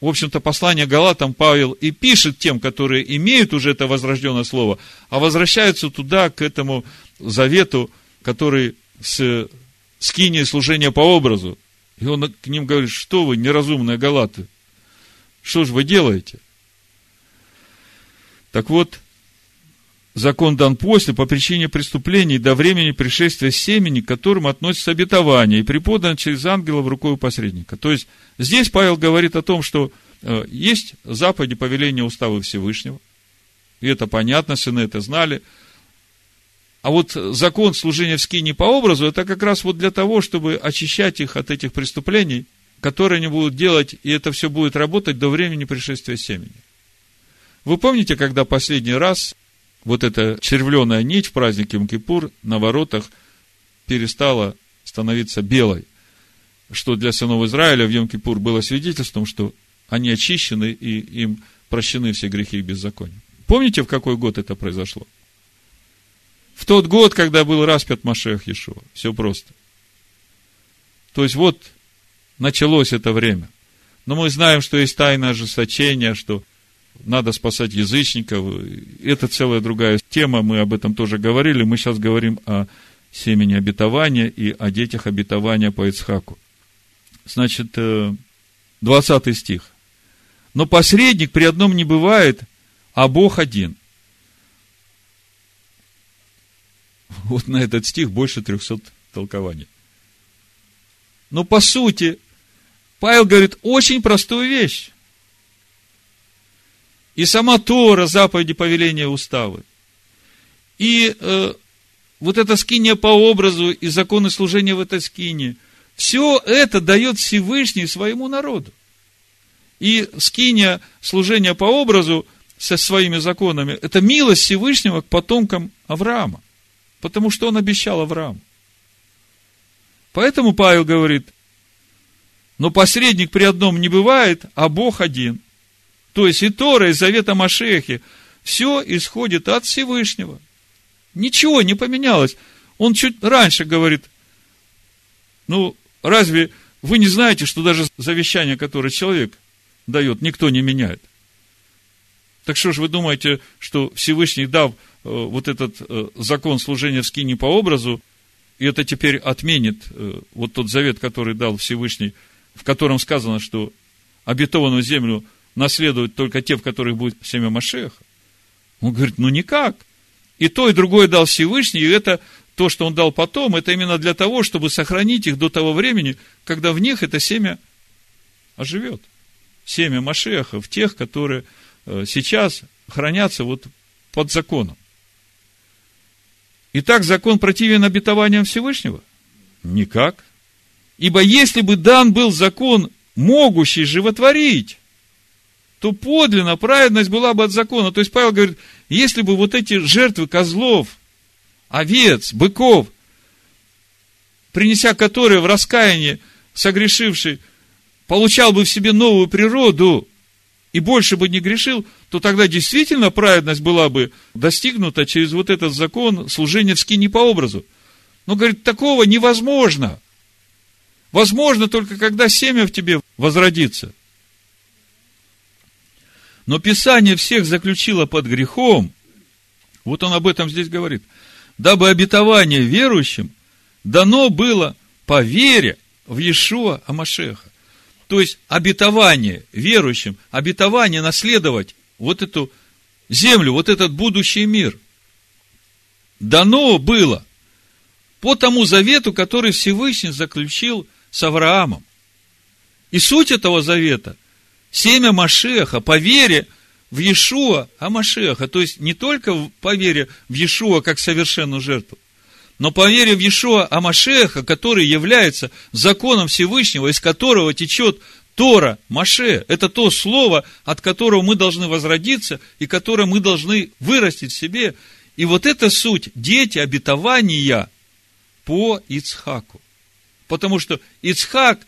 В общем-то, послание Галатам Павел и пишет тем, которые имеют уже это возрожденное слово, а возвращаются туда, к этому завету, который с скинией служения по образу. И он к ним говорит, что вы, неразумные галаты, что же вы делаете? Так вот, закон дан после, по причине преступлений до времени пришествия семени, к которым относится обетование, и преподан через ангела в рукой посредника. То есть, здесь Павел говорит о том, что э, есть заповеди повеления устава Всевышнего, и это понятно, сыны это знали. А вот закон служения в скине по образу, это как раз вот для того, чтобы очищать их от этих преступлений, которые они будут делать, и это все будет работать до времени пришествия семени. Вы помните, когда последний раз вот эта червленая нить в празднике Мкипур на воротах перестала становиться белой, что для сынов Израиля в Йом-Кипур было свидетельством, что они очищены и им прощены все грехи и беззакония. Помните, в какой год это произошло? В тот год, когда был распят Машех Иешуа. Все просто. То есть, вот началось это время. Но мы знаем, что есть тайное ожесточение, что надо спасать язычников. Это целая другая тема, мы об этом тоже говорили. Мы сейчас говорим о семени обетования и о детях обетования по Ицхаку. Значит, 20 э, стих. Но посредник при одном не бывает, а Бог один. Вот на этот стих больше 300 толкований. Но по сути, Павел говорит очень простую вещь. И сама Тора, заповеди, повеления, уставы. И э, вот эта скиния по образу и законы служения в этой скине, все это дает Всевышний своему народу. И скиния служения по образу со своими законами, это милость Всевышнего к потомкам Авраама. Потому что он обещал Аврааму. Поэтому Павел говорит, но посредник при одном не бывает, а Бог один. То есть и Тора, и Завета Машехи, все исходит от Всевышнего. Ничего не поменялось. Он чуть раньше говорит, ну, разве вы не знаете, что даже завещание, которое человек дает, никто не меняет? Так что же вы думаете, что Всевышний, дав э, вот этот э, закон служения в скине по образу, и это теперь отменит э, вот тот завет, который дал Всевышний, в котором сказано, что обетованную землю наследуют только те, в которых будет семя Машеха. Он говорит, ну никак. И то, и другое дал Всевышний, и это то, что он дал потом, это именно для того, чтобы сохранить их до того времени, когда в них это семя оживет. Семя Машеха в тех, которые э, сейчас хранятся вот под законом. Итак, закон противен обетованиям Всевышнего? Никак. Ибо если бы дан был закон, могущий животворить, то подлинно праведность была бы от закона. То есть Павел говорит, если бы вот эти жертвы козлов, овец, быков, принеся которые в раскаянии согрешивший, получал бы в себе новую природу и больше бы не грешил, то тогда действительно праведность была бы достигнута через вот этот закон служения в скине по образу. Но, говорит, такого невозможно. Возможно только когда семя в тебе возродится. Но Писание всех заключило под грехом. Вот он об этом здесь говорит. Дабы обетование верующим дано было по вере в Иешуа Амашеха. То есть, обетование верующим, обетование наследовать вот эту землю, вот этот будущий мир. Дано было по тому завету, который Всевышний заключил с Авраамом. И суть этого завета – семя Машеха по вере в Иешуа Амашеха. То есть, не только по вере в Иешуа как совершенную жертву, но по вере в Иешуа Амашеха, который является законом Всевышнего, из которого течет Тора, Маше, это то слово, от которого мы должны возродиться и которое мы должны вырастить в себе. И вот это суть, дети обетования по Ицхаку. Потому что Ицхак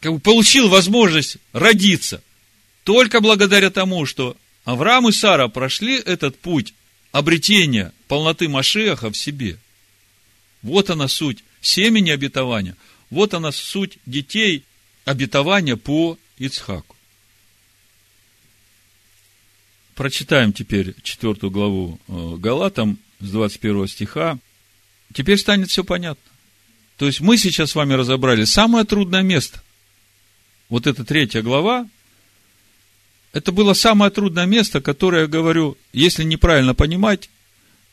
как бы получил возможность родиться только благодаря тому, что Авраам и Сара прошли этот путь обретения полноты Машеха в себе. Вот она суть семени обетования. Вот она суть детей обетования по Ицхаку. Прочитаем теперь четвертую главу э, Галатам с 21 стиха. Теперь станет все понятно. То есть мы сейчас с вами разобрали самое трудное место вот эта третья глава, это было самое трудное место, которое, я говорю, если неправильно понимать,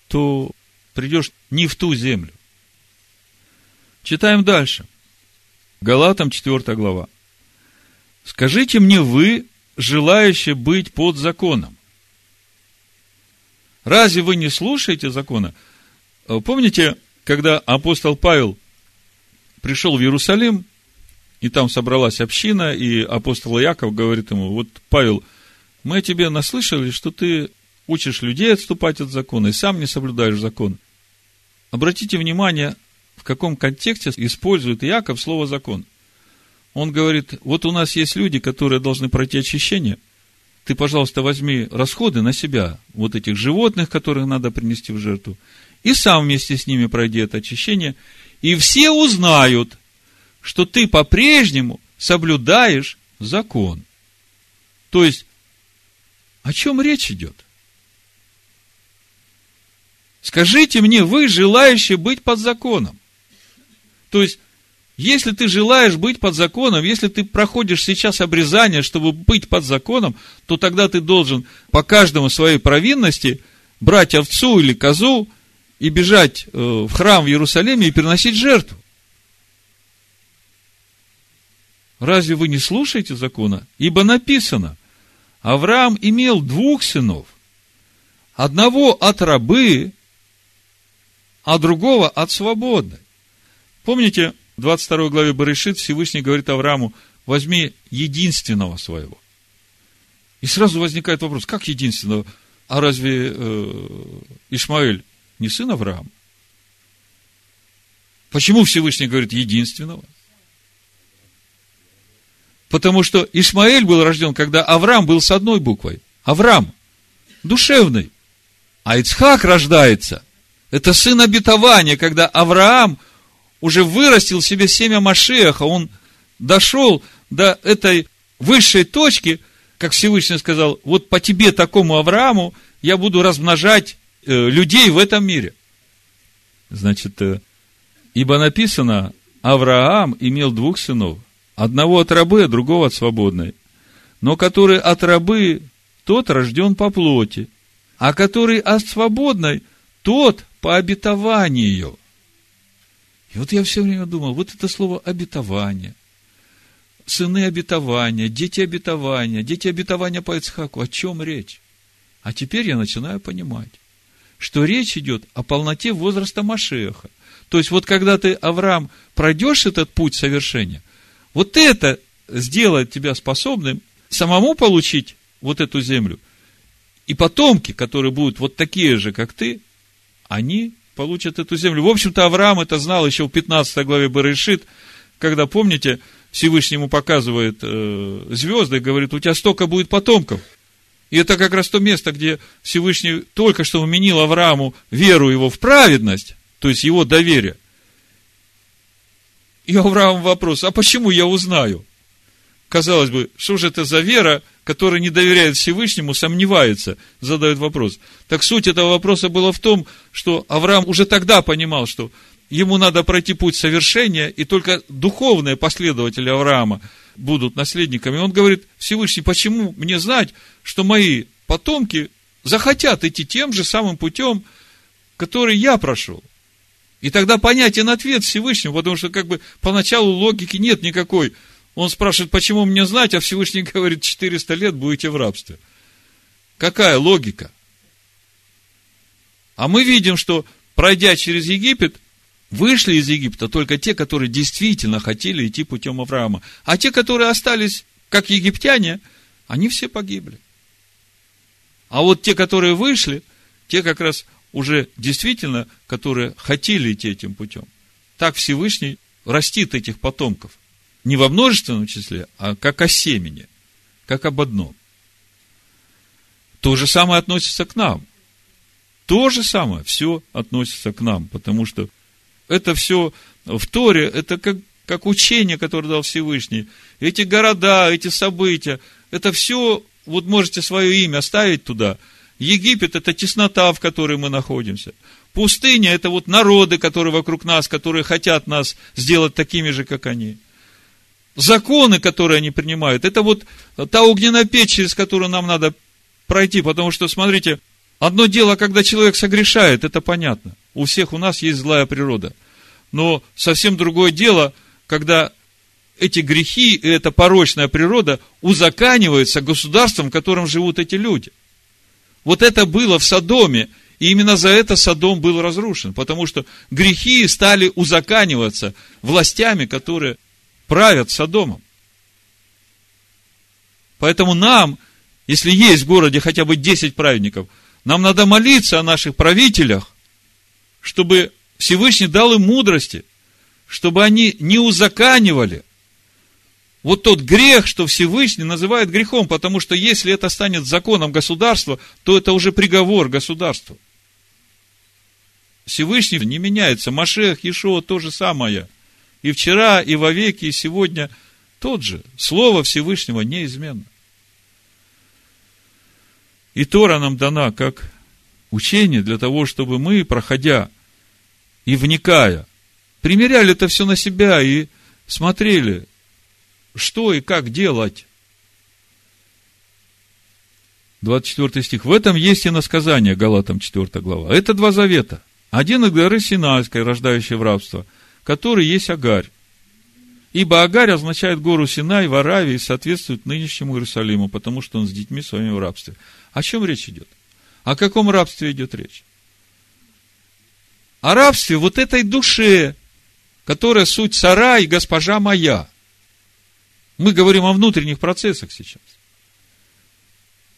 то придешь не в ту землю. Читаем дальше. Галатам 4 глава. Скажите мне вы, желающие быть под законом. Разве вы не слушаете закона? Помните, когда апостол Павел пришел в Иерусалим, и там собралась община, и апостол Яков говорит ему, вот, Павел, мы тебе наслышали, что ты учишь людей отступать от закона, и сам не соблюдаешь закон. Обратите внимание, в каком контексте использует Яков слово «закон». Он говорит, вот у нас есть люди, которые должны пройти очищение, ты, пожалуйста, возьми расходы на себя, вот этих животных, которых надо принести в жертву, и сам вместе с ними пройди это очищение, и все узнают, что ты по-прежнему соблюдаешь закон. То есть, о чем речь идет? Скажите мне, вы желающие быть под законом. То есть, если ты желаешь быть под законом, если ты проходишь сейчас обрезание, чтобы быть под законом, то тогда ты должен по каждому своей провинности брать овцу или козу и бежать э, в храм в Иерусалиме и переносить жертву. Разве вы не слушаете закона? Ибо написано, Авраам имел двух сынов. Одного от рабы, а другого от свободной. Помните, в 22 главе Барышит Всевышний говорит Аврааму, возьми единственного своего. И сразу возникает вопрос, как единственного? А разве э, Ишмаэль не сын Авраама? Почему Всевышний говорит единственного? Потому что Ишмаэль был рожден, когда Авраам был с одной буквой. Авраам. Душевный. А Ицхак рождается. Это сын обетования, когда Авраам уже вырастил себе семя Машеха. Он дошел до этой высшей точки, как Всевышний сказал, вот по тебе, такому Аврааму, я буду размножать э, людей в этом мире. Значит, э, ибо написано, Авраам имел двух сынов, одного от рабы, а другого от свободной. Но который от рабы, тот рожден по плоти, а который от свободной, тот по обетованию. И вот я все время думал, вот это слово обетование, сыны обетования, дети обетования, дети обетования по Ицхаку, о чем речь? А теперь я начинаю понимать, что речь идет о полноте возраста Машеха. То есть, вот когда ты, Авраам, пройдешь этот путь совершения – вот это сделает тебя способным самому получить вот эту землю. И потомки, которые будут вот такие же, как ты, они получат эту землю. В общем-то, Авраам это знал еще в 15 главе Барышит, когда, помните, Всевышнему показывает э, звезды говорит, у тебя столько будет потомков. И это как раз то место, где Всевышний только что уменил Аврааму веру его в праведность, то есть его доверие. И Авраам вопрос, а почему я узнаю? Казалось бы, что же это за вера, которая не доверяет Всевышнему, сомневается, задает вопрос. Так суть этого вопроса была в том, что Авраам уже тогда понимал, что ему надо пройти путь совершения, и только духовные последователи Авраама будут наследниками. Он говорит, Всевышний, почему мне знать, что мои потомки захотят идти тем же самым путем, который я прошел? И тогда понятен ответ Всевышнего, потому что как бы поначалу логики нет никакой. Он спрашивает, почему мне знать, а Всевышний говорит, 400 лет будете в рабстве. Какая логика? А мы видим, что пройдя через Египет, вышли из Египта только те, которые действительно хотели идти путем Авраама. А те, которые остались как египтяне, они все погибли. А вот те, которые вышли, те как раз уже действительно, которые хотели идти этим путем. Так Всевышний растит этих потомков. Не во множественном числе, а как о семени, как об одном. То же самое относится к нам. То же самое все относится к нам, потому что это все в Торе, это как, как учение, которое дал Всевышний. Эти города, эти события, это все, вот можете свое имя ставить туда – Египет – это теснота, в которой мы находимся. Пустыня – это вот народы, которые вокруг нас, которые хотят нас сделать такими же, как они. Законы, которые они принимают, это вот та огненная печь, через которую нам надо пройти, потому что, смотрите, одно дело, когда человек согрешает, это понятно. У всех у нас есть злая природа. Но совсем другое дело, когда эти грехи и эта порочная природа узаканиваются государством, в котором живут эти люди – вот это было в Содоме, и именно за это Содом был разрушен, потому что грехи стали узаканиваться властями, которые правят Содомом. Поэтому нам, если есть в городе хотя бы 10 праведников, нам надо молиться о наших правителях, чтобы Всевышний дал им мудрости, чтобы они не узаканивали вот тот грех, что Всевышний называет грехом, потому что если это станет законом государства, то это уже приговор государству. Всевышний не меняется. Машех, Ишуа то же самое. И вчера, и вовеки, и сегодня тот же. Слово Всевышнего неизменно. И Тора нам дана как учение для того, чтобы мы, проходя и вникая, примеряли это все на себя и смотрели, что и как делать. 24 стих. В этом есть и насказание, Галатам 4 глава. Это два завета. Один из горы Синайской, рождающей в рабство, который есть Агарь. Ибо Агарь означает гору Синай в Аравии и соответствует нынешнему Иерусалиму, потому что он с детьми своими в рабстве. О чем речь идет? О каком рабстве идет речь? О рабстве вот этой душе, которая суть цара и госпожа моя. Мы говорим о внутренних процессах сейчас.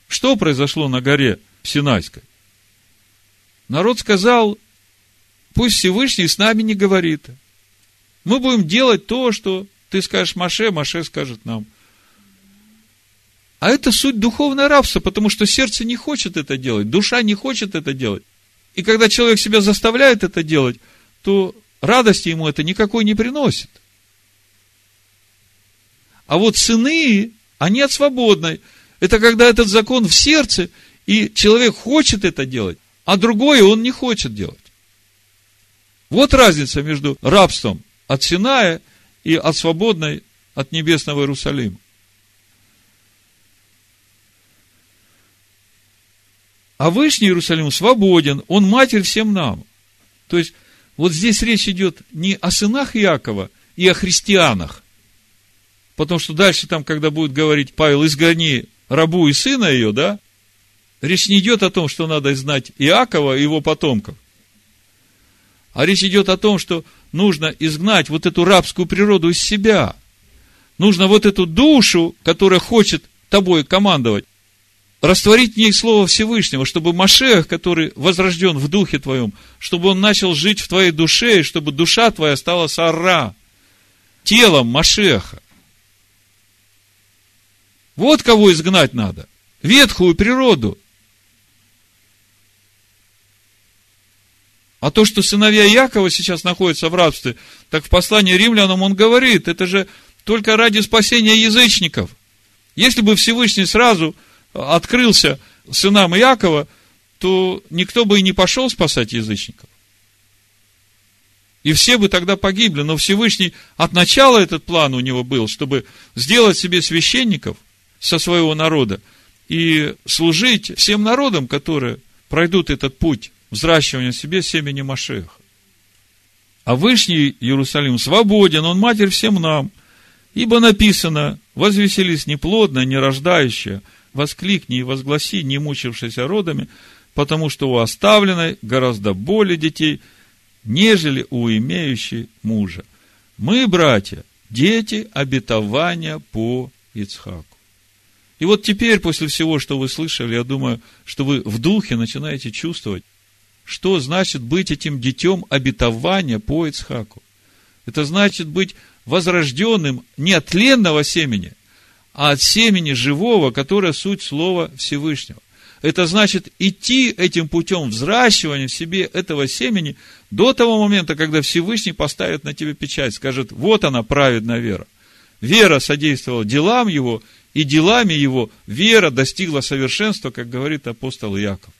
Что произошло на горе Синайской? Народ сказал, пусть Всевышний с нами не говорит. Мы будем делать то, что ты скажешь Маше, Маше скажет нам. А это суть духовного рабства, потому что сердце не хочет это делать, душа не хочет это делать. И когда человек себя заставляет это делать, то радости ему это никакой не приносит. А вот сыны, они от свободной. Это когда этот закон в сердце, и человек хочет это делать, а другое он не хочет делать. Вот разница между рабством от Синая и от свободной, от небесного Иерусалима. А Вышний Иерусалим свободен, он матерь всем нам. То есть, вот здесь речь идет не о сынах Иакова и о христианах. Потому что дальше там, когда будет говорить Павел, изгони рабу и сына ее, да, речь не идет о том, что надо знать Иакова и его потомков. А речь идет о том, что нужно изгнать вот эту рабскую природу из себя. Нужно вот эту душу, которая хочет тобой командовать, растворить в ней Слово Всевышнего, чтобы Машех, который возрожден в духе твоем, чтобы он начал жить в твоей душе, и чтобы душа твоя стала сара, телом Машеха. Вот кого изгнать надо. Ветхую природу. А то, что сыновья Якова сейчас находятся в рабстве, так в послании римлянам он говорит, это же только ради спасения язычников. Если бы Всевышний сразу открылся сынам Якова, то никто бы и не пошел спасать язычников. И все бы тогда погибли. Но Всевышний от начала этот план у него был, чтобы сделать себе священников со своего народа и служить всем народам, которые пройдут этот путь взращивания себе семени Машеха. А Вышний Иерусалим свободен, он матерь всем нам. Ибо написано, возвеселись неплодно, не рождающая, воскликни и возгласи, не мучившийся родами, потому что у оставленной гораздо более детей, нежели у имеющей мужа. Мы, братья, дети обетования по Ицхаку. И вот теперь, после всего, что вы слышали, я думаю, что вы в духе начинаете чувствовать, что значит быть этим детем обетования по Ицхаку. Это значит быть возрожденным не от тленного семени, а от семени живого, которое суть Слова Всевышнего. Это значит идти этим путем взращивания в себе этого семени до того момента, когда Всевышний поставит на тебе печать, скажет, вот она праведная вера. Вера содействовала делам его, и делами его вера достигла совершенства, как говорит апостол Яков.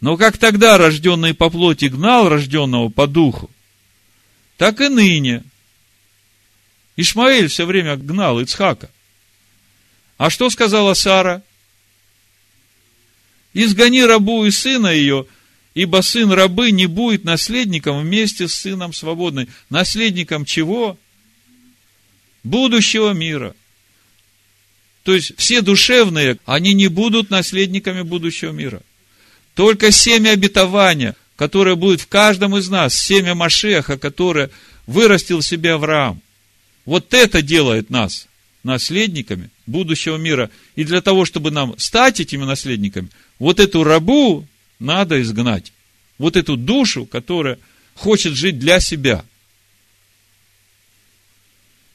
Но как тогда рожденный по плоти гнал рожденного по духу, так и ныне. Ишмаэль все время гнал Ицхака. А что сказала Сара? Изгони рабу и сына ее, ибо сын рабы не будет наследником вместе с сыном свободной. Наследником чего? Будущего мира. То есть все душевные, они не будут наследниками будущего мира – только семя обетования, которое будет в каждом из нас, семя Машеха, которое вырастил в себе Авраам. Вот это делает нас наследниками будущего мира. И для того, чтобы нам стать этими наследниками, вот эту рабу надо изгнать. Вот эту душу, которая хочет жить для себя.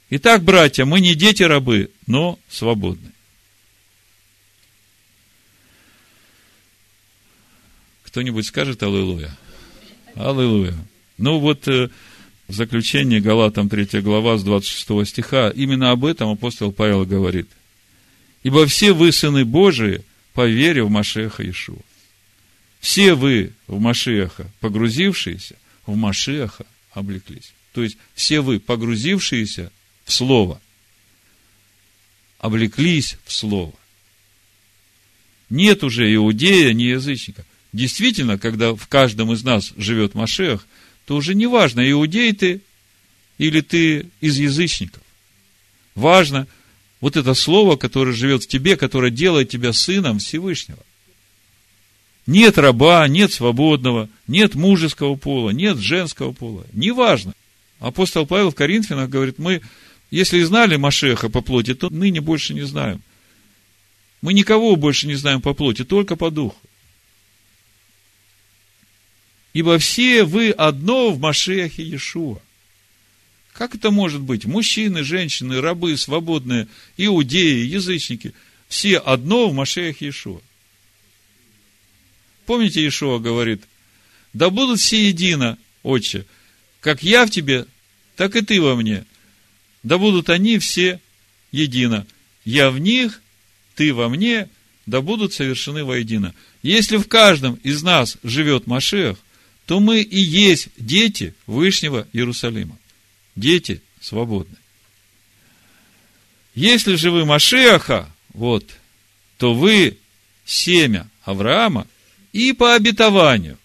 Итак, братья, мы не дети рабы, но свободны. Кто-нибудь скажет Аллилуйя? Аллилуйя. Ну вот э, в заключение Галатам 3 глава с 26 стиха именно об этом апостол Павел говорит. Ибо все вы сыны Божии по вере в Машеха Ишуа. Все вы в Машеха, погрузившиеся, в Машеха облеклись. То есть, все вы, погрузившиеся в Слово, облеклись в Слово. Нет уже иудея, ни язычника – Действительно, когда в каждом из нас живет Машех, то уже не важно, иудей ты или ты из язычников. Важно вот это слово, которое живет в тебе, которое делает тебя сыном Всевышнего. Нет раба, нет свободного, нет мужеского пола, нет женского пола. Неважно. Апостол Павел в Коринфянах говорит, мы, если знали Машеха по плоти, то ныне больше не знаем. Мы никого больше не знаем по плоти, только по духу. Ибо все вы одно в Машехе Иешуа. Как это может быть? Мужчины, женщины, рабы, свободные, иудеи, язычники. Все одно в Машеях Иешуа. Помните, Иешуа говорит, да будут все едино, отче, как я в тебе, так и ты во мне. Да будут они все едино. Я в них, ты во мне, да будут совершены воедино. Если в каждом из нас живет Машех, то мы и есть дети Вышнего Иерусалима. Дети свободны. Если же вы Машеха, вот, то вы семя Авраама и по обетованию,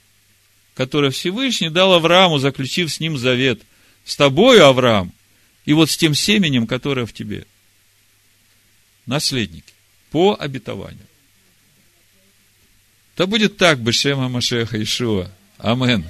которое Всевышний дал Аврааму, заключив с ним завет, с тобою, Авраам, и вот с тем семенем, которое в тебе. Наследники. По обетованию. Да будет так, Бешема Машеха Ишуа. Амен.